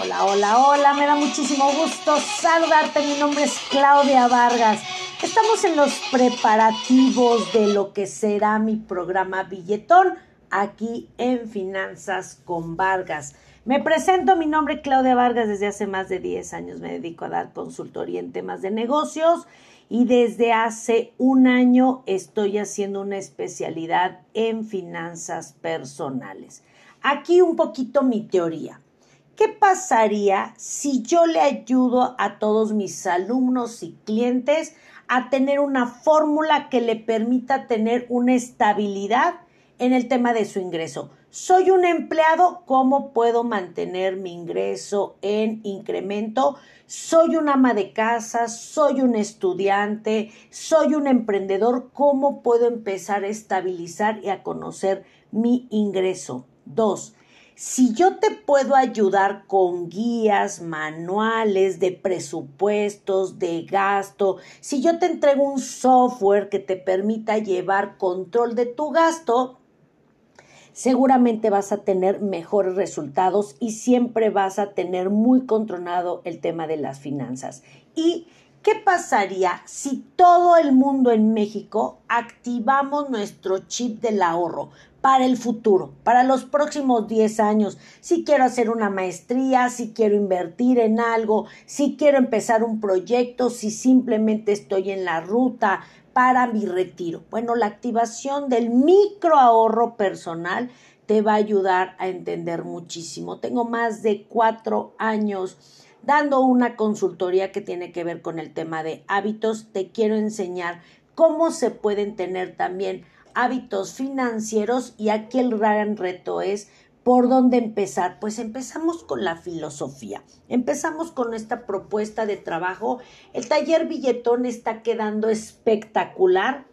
Hola, hola, hola, me da muchísimo gusto saludarte. Mi nombre es Claudia Vargas. Estamos en los preparativos de lo que será mi programa Billetón aquí en Finanzas con Vargas. Me presento, mi nombre es Claudia Vargas, desde hace más de 10 años me dedico a dar consultoría en temas de negocios y desde hace un año estoy haciendo una especialidad en finanzas personales. Aquí un poquito mi teoría. ¿Qué pasaría si yo le ayudo a todos mis alumnos y clientes a tener una fórmula que le permita tener una estabilidad en el tema de su ingreso? Soy un empleado, ¿cómo puedo mantener mi ingreso en incremento? Soy un ama de casa, soy un estudiante, soy un emprendedor, ¿cómo puedo empezar a estabilizar y a conocer mi ingreso? Dos, si yo te puedo ayudar con guías, manuales de presupuestos, de gasto, si yo te entrego un software que te permita llevar control de tu gasto, seguramente vas a tener mejores resultados y siempre vas a tener muy controlado el tema de las finanzas. Y ¿Qué pasaría si todo el mundo en México activamos nuestro chip del ahorro para el futuro, para los próximos 10 años? Si quiero hacer una maestría, si quiero invertir en algo, si quiero empezar un proyecto, si simplemente estoy en la ruta para mi retiro. Bueno, la activación del micro ahorro personal te va a ayudar a entender muchísimo. Tengo más de cuatro años dando una consultoría que tiene que ver con el tema de hábitos. Te quiero enseñar cómo se pueden tener también hábitos financieros y aquí el gran reto es ¿Por dónde empezar? Pues empezamos con la filosofía. Empezamos con esta propuesta de trabajo. El taller billetón está quedando espectacular.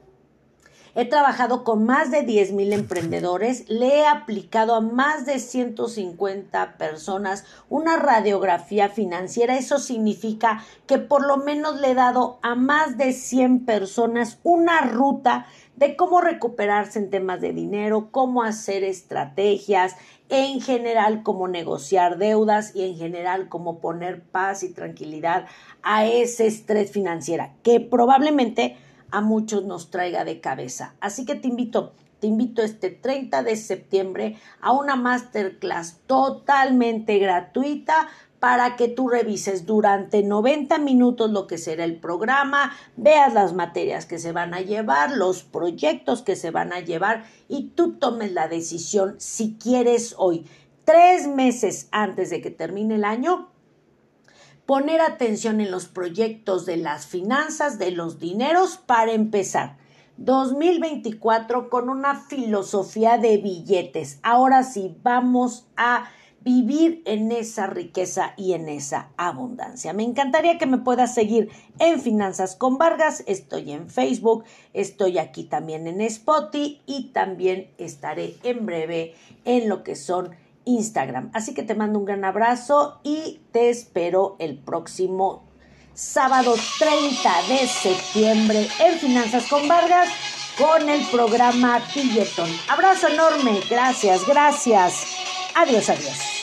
He trabajado con más de 10 mil emprendedores, le he aplicado a más de 150 personas una radiografía financiera. Eso significa que por lo menos le he dado a más de 100 personas una ruta de cómo recuperarse en temas de dinero, cómo hacer estrategias, en general cómo negociar deudas y en general cómo poner paz y tranquilidad a ese estrés financiero que probablemente a muchos nos traiga de cabeza. Así que te invito, te invito este 30 de septiembre a una masterclass totalmente gratuita para que tú revises durante 90 minutos lo que será el programa, veas las materias que se van a llevar, los proyectos que se van a llevar y tú tomes la decisión si quieres hoy, tres meses antes de que termine el año, poner atención en los proyectos de las finanzas, de los dineros, para empezar. 2024 con una filosofía de billetes. Ahora sí, vamos a vivir en esa riqueza y en esa abundancia. Me encantaría que me puedas seguir en Finanzas con Vargas. Estoy en Facebook, estoy aquí también en Spotify y también estaré en breve en lo que son Instagram. Así que te mando un gran abrazo y te espero el próximo sábado 30 de septiembre en Finanzas con Vargas con el programa Billetón. Abrazo enorme, gracias, gracias. Adiós, adiós.